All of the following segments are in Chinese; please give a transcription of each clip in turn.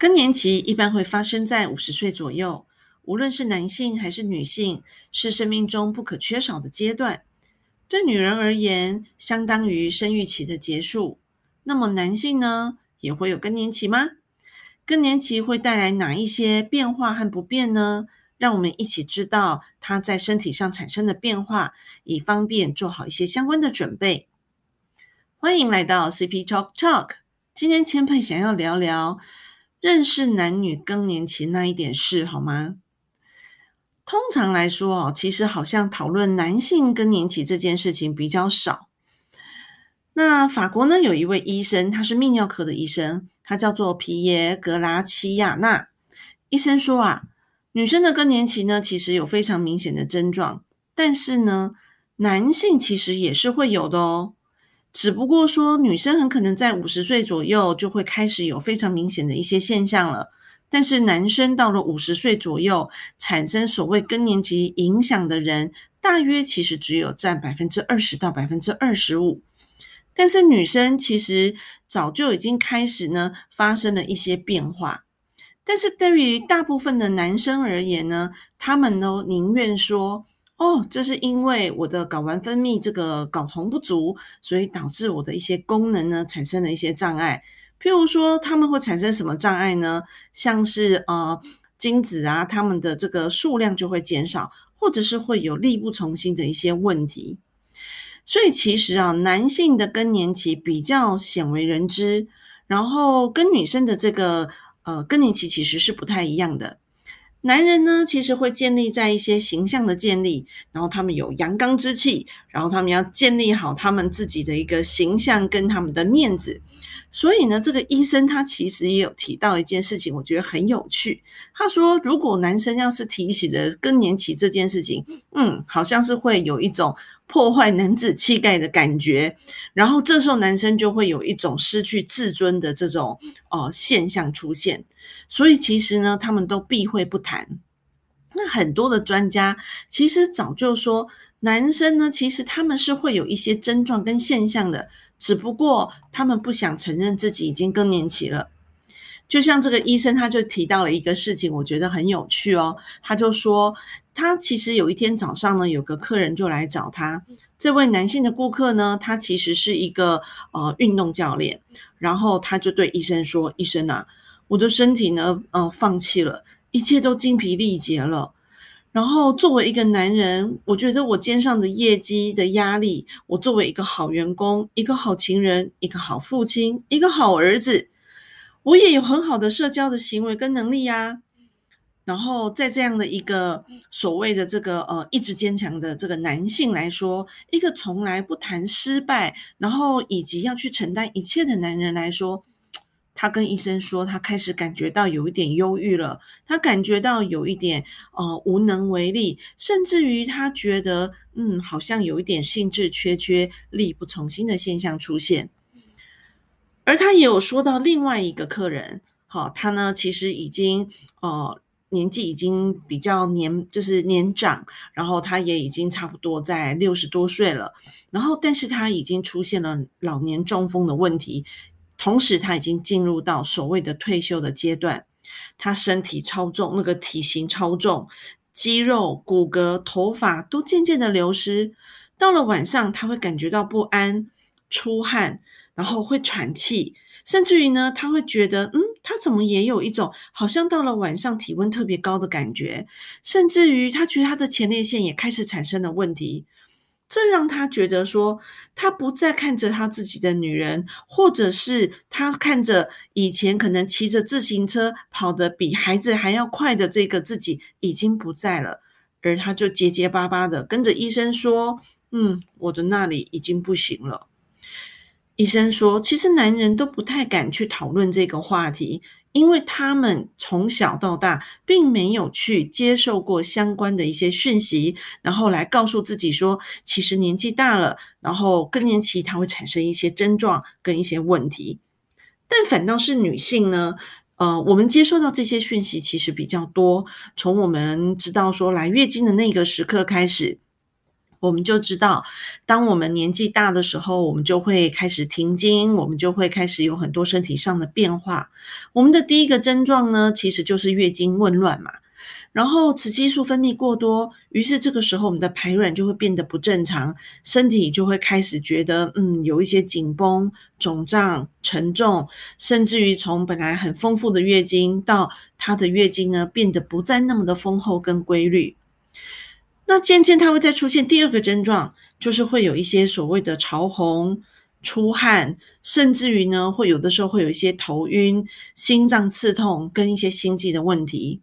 更年期一般会发生在五十岁左右，无论是男性还是女性，是生命中不可缺少的阶段。对女人而言，相当于生育期的结束。那么男性呢，也会有更年期吗？更年期会带来哪一些变化和不便呢？让我们一起知道它在身体上产生的变化，以方便做好一些相关的准备。欢迎来到 CP Talk Talk。今天千佩想要聊聊认识男女更年期那一点事，好吗？通常来说哦，其实好像讨论男性更年期这件事情比较少。那法国呢，有一位医生，他是泌尿科的医生，他叫做皮耶格拉奇亚纳医生说啊。女生的更年期呢，其实有非常明显的症状，但是呢，男性其实也是会有的哦。只不过说，女生很可能在五十岁左右就会开始有非常明显的一些现象了，但是男生到了五十岁左右，产生所谓更年期影响的人，大约其实只有占百分之二十到百分之二十五。但是女生其实早就已经开始呢，发生了一些变化。但是对于大部分的男生而言呢，他们都宁愿说：“哦，这是因为我的睾丸分泌这个睾酮不足，所以导致我的一些功能呢产生了一些障碍。譬如说，他们会产生什么障碍呢？像是呃精子啊，他们的这个数量就会减少，或者是会有力不从心的一些问题。所以其实啊，男性的更年期比较鲜为人知，然后跟女生的这个。呃，更年期其实是不太一样的。男人呢，其实会建立在一些形象的建立，然后他们有阳刚之气，然后他们要建立好他们自己的一个形象跟他们的面子。所以呢，这个医生他其实也有提到一件事情，我觉得很有趣。他说，如果男生要是提起了更年期这件事情，嗯，好像是会有一种。破坏男子气概的感觉，然后这时候男生就会有一种失去自尊的这种呃现象出现，所以其实呢，他们都避讳不谈。那很多的专家其实早就说，男生呢，其实他们是会有一些症状跟现象的，只不过他们不想承认自己已经更年期了。就像这个医生，他就提到了一个事情，我觉得很有趣哦。他就说，他其实有一天早上呢，有个客人就来找他。这位男性的顾客呢，他其实是一个呃运动教练。然后他就对医生说：“医生啊，我的身体呢，呃，放弃了，一切都精疲力竭了。然后作为一个男人，我觉得我肩上的业绩的压力，我作为一个好员工、一个好情人、一个好父亲、一个好儿子。”我也有很好的社交的行为跟能力呀，然后在这样的一个所谓的这个呃意志坚强的这个男性来说，一个从来不谈失败，然后以及要去承担一切的男人来说，他跟医生说，他开始感觉到有一点忧郁了，他感觉到有一点呃无能为力，甚至于他觉得嗯好像有一点兴致缺缺、力不从心的现象出现。而他也有说到另外一个客人，好，他呢其实已经呃年纪已经比较年就是年长，然后他也已经差不多在六十多岁了，然后但是他已经出现了老年中风的问题，同时他已经进入到所谓的退休的阶段，他身体超重，那个体型超重，肌肉、骨骼、头发都渐渐的流失，到了晚上他会感觉到不安、出汗。然后会喘气，甚至于呢，他会觉得，嗯，他怎么也有一种好像到了晚上体温特别高的感觉，甚至于他觉得他的前列腺也开始产生了问题，这让他觉得说，他不再看着他自己的女人，或者是他看着以前可能骑着自行车跑得比孩子还要快的这个自己已经不在了，而他就结结巴巴的跟着医生说，嗯，我的那里已经不行了。医生说，其实男人都不太敢去讨论这个话题，因为他们从小到大并没有去接受过相关的一些讯息，然后来告诉自己说，其实年纪大了，然后更年期它会产生一些症状跟一些问题。但反倒是女性呢，呃，我们接受到这些讯息其实比较多，从我们知道说来月经的那个时刻开始。我们就知道，当我们年纪大的时候，我们就会开始停经，我们就会开始有很多身体上的变化。我们的第一个症状呢，其实就是月经紊乱嘛。然后雌激素分泌过多，于是这个时候我们的排卵就会变得不正常，身体就会开始觉得嗯有一些紧绷、肿胀、沉重，甚至于从本来很丰富的月经到它的月经呢变得不再那么的丰厚跟规律。那渐渐它会再出现第二个症状，就是会有一些所谓的潮红、出汗，甚至于呢会有的时候会有一些头晕、心脏刺痛跟一些心悸的问题。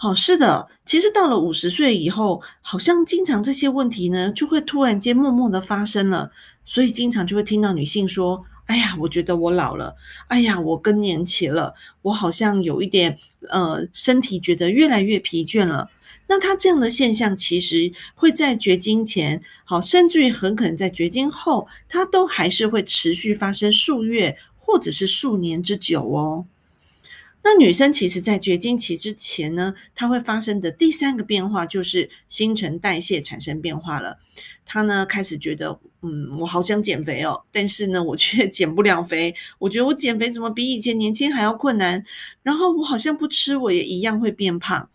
好，是的，其实到了五十岁以后，好像经常这些问题呢，就会突然间默默的发生了，所以经常就会听到女性说：“哎呀，我觉得我老了，哎呀，我更年期了，我好像有一点呃，身体觉得越来越疲倦了。”那她这样的现象，其实会在绝经前，好，甚至于很可能在绝经后，它都还是会持续发生数月或者是数年之久哦。那女生其实，在绝经期之前呢，她会发生的第三个变化就是新陈代谢产生变化了。她呢开始觉得，嗯，我好想减肥哦，但是呢，我却 减不了肥。我觉得我减肥怎么比以前年轻还要困难？然后我好像不吃，我也一样会变胖。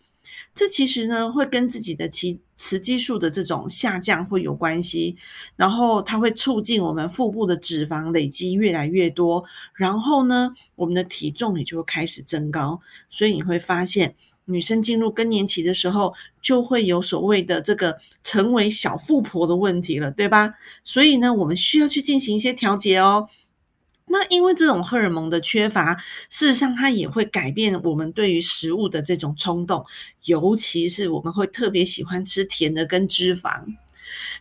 这其实呢，会跟自己的雌雌激素的这种下降会有关系，然后它会促进我们腹部的脂肪累积越来越多，然后呢，我们的体重也就会开始增高，所以你会发现，女生进入更年期的时候，就会有所谓的这个成为小富婆的问题了，对吧？所以呢，我们需要去进行一些调节哦。那因为这种荷尔蒙的缺乏，事实上它也会改变我们对于食物的这种冲动，尤其是我们会特别喜欢吃甜的跟脂肪。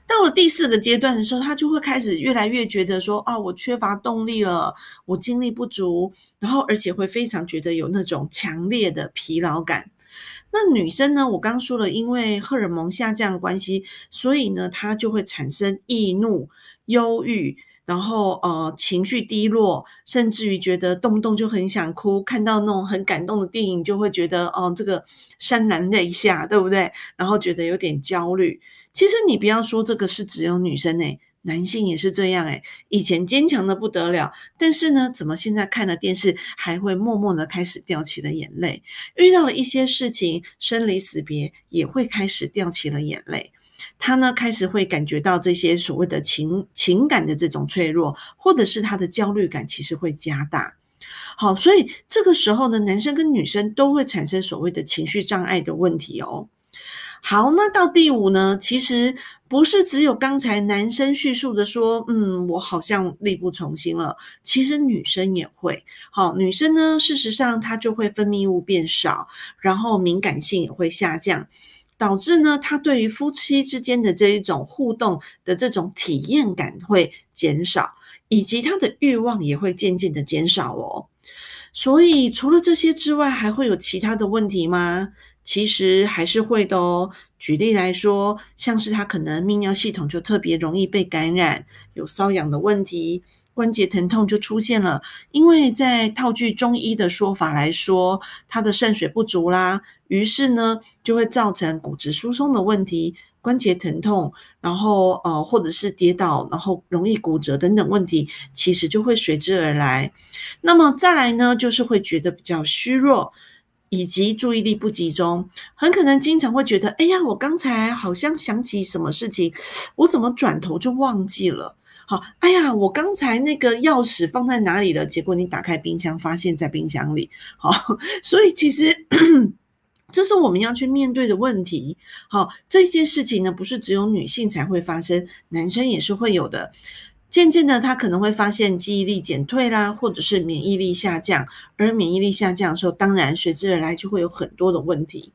到了第四个阶段的时候，他就会开始越来越觉得说啊，我缺乏动力了，我精力不足，然后而且会非常觉得有那种强烈的疲劳感。那女生呢，我刚说了，因为荷尔蒙下降的关系，所以呢，她就会产生易怒、忧郁。然后呃，情绪低落，甚至于觉得动不动就很想哭，看到那种很感动的电影，就会觉得哦，这个潸然泪下，对不对？然后觉得有点焦虑。其实你不要说这个是只有女生诶，男性也是这样诶。以前坚强的不得了，但是呢，怎么现在看了电视还会默默的开始掉起了眼泪？遇到了一些事情，生离死别也会开始掉起了眼泪。他呢开始会感觉到这些所谓的情情感的这种脆弱，或者是他的焦虑感其实会加大。好，所以这个时候呢，男生跟女生都会产生所谓的情绪障碍的问题哦。好，那到第五呢，其实不是只有刚才男生叙述的说，嗯，我好像力不从心了。其实女生也会。好，女生呢，事实上她就会分泌物变少，然后敏感性也会下降。导致呢，她对于夫妻之间的这一种互动的这种体验感会减少，以及她的欲望也会渐渐的减少哦。所以除了这些之外，还会有其他的问题吗？其实还是会的哦。举例来说，像是他可能泌尿系统就特别容易被感染，有瘙痒的问题。关节疼痛就出现了，因为在套句中医的说法来说，他的肾水不足啦，于是呢就会造成骨质疏松的问题、关节疼痛，然后呃或者是跌倒，然后容易骨折等等问题，其实就会随之而来。那么再来呢，就是会觉得比较虚弱，以及注意力不集中，很可能经常会觉得，哎呀，我刚才好像想起什么事情，我怎么转头就忘记了。好，哎呀，我刚才那个钥匙放在哪里了？结果你打开冰箱，发现在冰箱里。好，所以其实这是我们要去面对的问题。好，这件事情呢，不是只有女性才会发生，男生也是会有的。渐渐的，他可能会发现记忆力减退啦，或者是免疫力下降。而免疫力下降的时候，当然随之而来就会有很多的问题。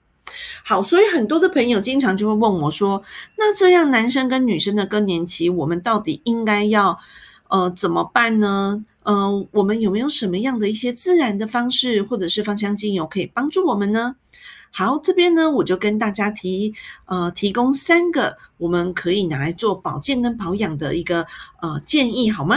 好，所以很多的朋友经常就会问我说：“那这样男生跟女生的更年期，我们到底应该要呃怎么办呢？呃，我们有没有什么样的一些自然的方式，或者是芳香精油可以帮助我们呢？”好，这边呢我就跟大家提呃提供三个我们可以拿来做保健跟保养的一个呃建议，好吗？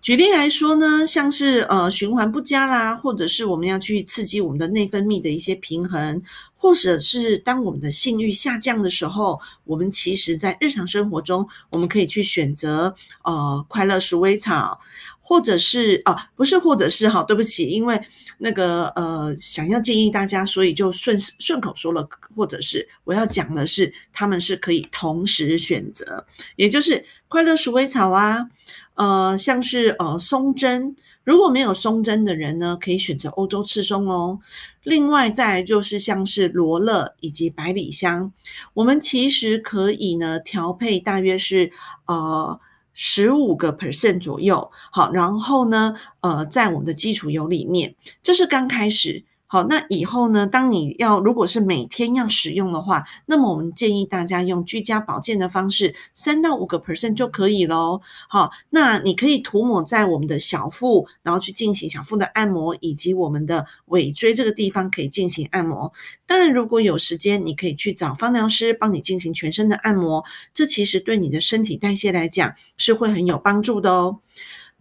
举例来说呢，像是呃循环不佳啦，或者是我们要去刺激我们的内分泌的一些平衡。或者是当我们的性欲下降的时候，我们其实在日常生活中，我们可以去选择呃快乐鼠尾草，或者是啊不是或者是哈，对不起，因为那个呃想要建议大家，所以就顺顺口说了，或者是我要讲的是，他们是可以同时选择，也就是快乐鼠尾草啊，呃像是呃松针。如果没有松针的人呢，可以选择欧洲赤松哦。另外，再就是像是罗勒以及百里香，我们其实可以呢调配大约是呃十五个 percent 左右。好，然后呢，呃，在我们的基础油里面，这是刚开始。好，那以后呢？当你要如果是每天要使用的话，那么我们建议大家用居家保健的方式，三到五个 percent 就可以喽。好，那你可以涂抹在我们的小腹，然后去进行小腹的按摩，以及我们的尾椎这个地方可以进行按摩。当然，如果有时间，你可以去找芳疗师帮你进行全身的按摩，这其实对你的身体代谢来讲是会很有帮助的哦。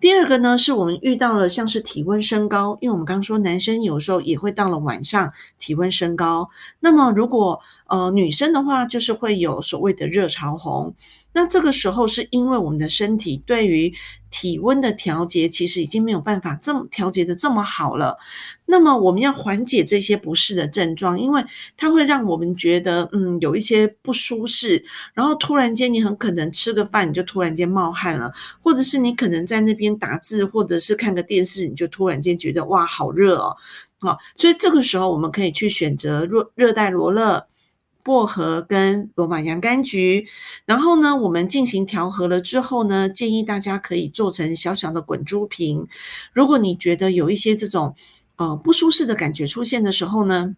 第二个呢，是我们遇到了像是体温升高，因为我们刚刚说男生有时候也会到了晚上体温升高，那么如果呃女生的话，就是会有所谓的热潮红。那这个时候是因为我们的身体对于体温的调节，其实已经没有办法这么调节的这么好了。那么我们要缓解这些不适的症状，因为它会让我们觉得嗯有一些不舒适，然后突然间你很可能吃个饭你就突然间冒汗了，或者是你可能在那边打字或者是看个电视，你就突然间觉得哇好热哦，好，所以这个时候我们可以去选择热热带罗勒。薄荷跟罗马洋甘菊，然后呢，我们进行调和了之后呢，建议大家可以做成小小的滚珠瓶。如果你觉得有一些这种呃不舒适的感觉出现的时候呢，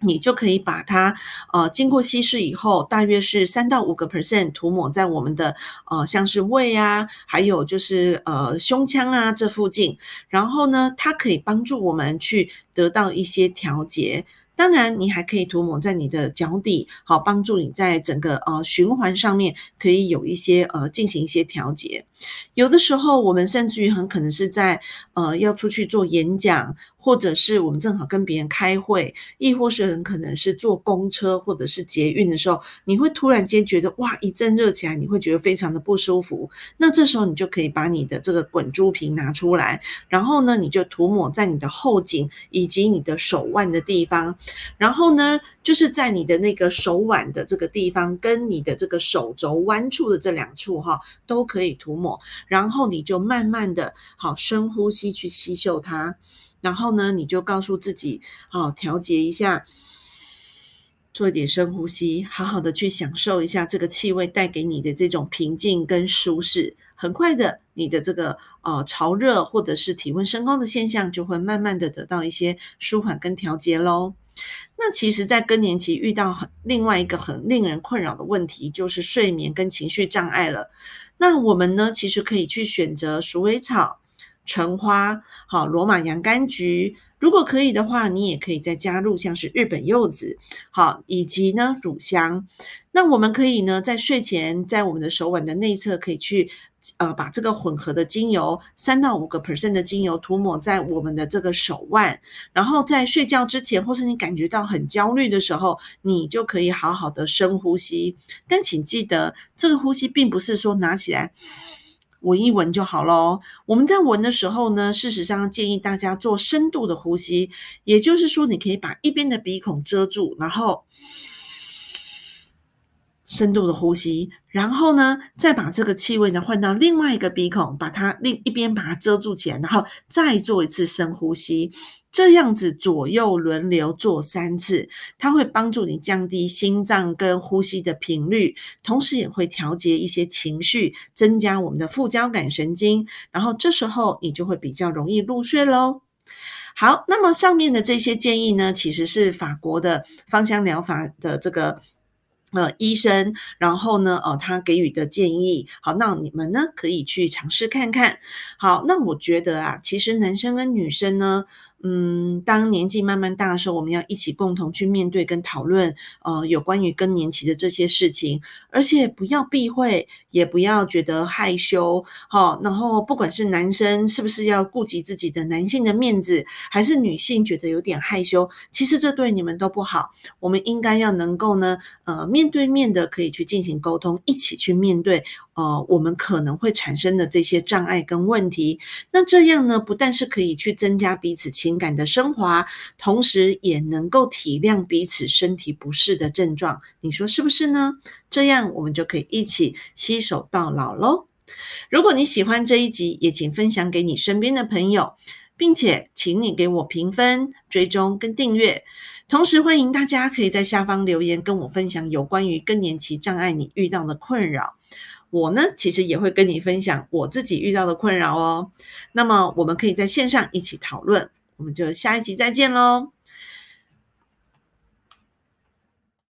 你就可以把它呃经过稀释以后，大约是三到五个 percent 涂抹在我们的呃像是胃啊，还有就是呃胸腔啊这附近，然后呢，它可以帮助我们去得到一些调节。当然，你还可以涂抹在你的脚底，好帮助你在整个呃循环上面可以有一些呃进行一些调节。有的时候，我们甚至于很可能是在呃要出去做演讲。或者是我们正好跟别人开会，亦或是很可能是坐公车或者是捷运的时候，你会突然间觉得哇一阵热起来，你会觉得非常的不舒服。那这时候你就可以把你的这个滚珠瓶拿出来，然后呢，你就涂抹在你的后颈以及你的手腕的地方，然后呢，就是在你的那个手腕的这个地方跟你的这个手肘弯处的这两处哈，都可以涂抹，然后你就慢慢的好深呼吸去吸嗅它。然后呢，你就告诉自己，好调节一下，做一点深呼吸，好好的去享受一下这个气味带给你的这种平静跟舒适。很快的，你的这个呃潮热或者是体温升高的现象就会慢慢的得到一些舒缓跟调节喽。那其实，在更年期遇到很另外一个很令人困扰的问题，就是睡眠跟情绪障碍了。那我们呢，其实可以去选择鼠尾草。橙花，好，罗马洋甘菊，如果可以的话，你也可以再加入像是日本柚子，好，以及呢乳香。那我们可以呢在睡前，在我们的手腕的内侧，可以去呃把这个混合的精油三到五个 percent 的精油涂抹在我们的这个手腕，然后在睡觉之前，或是你感觉到很焦虑的时候，你就可以好好的深呼吸。但请记得，这个呼吸并不是说拿起来。闻一闻就好喽。我们在闻的时候呢，事实上建议大家做深度的呼吸，也就是说，你可以把一边的鼻孔遮住，然后深度的呼吸，然后呢，再把这个气味呢换到另外一个鼻孔，把它另一边把它遮住起来，然后再做一次深呼吸。这样子左右轮流做三次，它会帮助你降低心脏跟呼吸的频率，同时也会调节一些情绪，增加我们的副交感神经，然后这时候你就会比较容易入睡喽。好，那么上面的这些建议呢，其实是法国的芳香疗法的这个。呃，医生，然后呢，呃，他给予的建议，好，那你们呢可以去尝试看看。好，那我觉得啊，其实男生跟女生呢，嗯，当年纪慢慢大的时候，我们要一起共同去面对跟讨论，呃，有关于更年期的这些事情，而且不要避讳，也不要觉得害羞，好，然后不管是男生是不是要顾及自己的男性的面子，还是女性觉得有点害羞，其实这对你们都不好。我们应该要能够呢，呃，面对面的可以去进行沟通，一起去面对。呃，我们可能会产生的这些障碍跟问题，那这样呢，不但是可以去增加彼此情感的升华，同时也能够体谅彼此身体不适的症状。你说是不是呢？这样我们就可以一起携手到老喽。如果你喜欢这一集，也请分享给你身边的朋友，并且请你给我评分、追踪跟订阅。同时，欢迎大家可以在下方留言，跟我分享有关于更年期障碍你遇到的困扰。我呢，其实也会跟你分享我自己遇到的困扰哦。那么，我们可以在线上一起讨论。我们就下一集再见喽。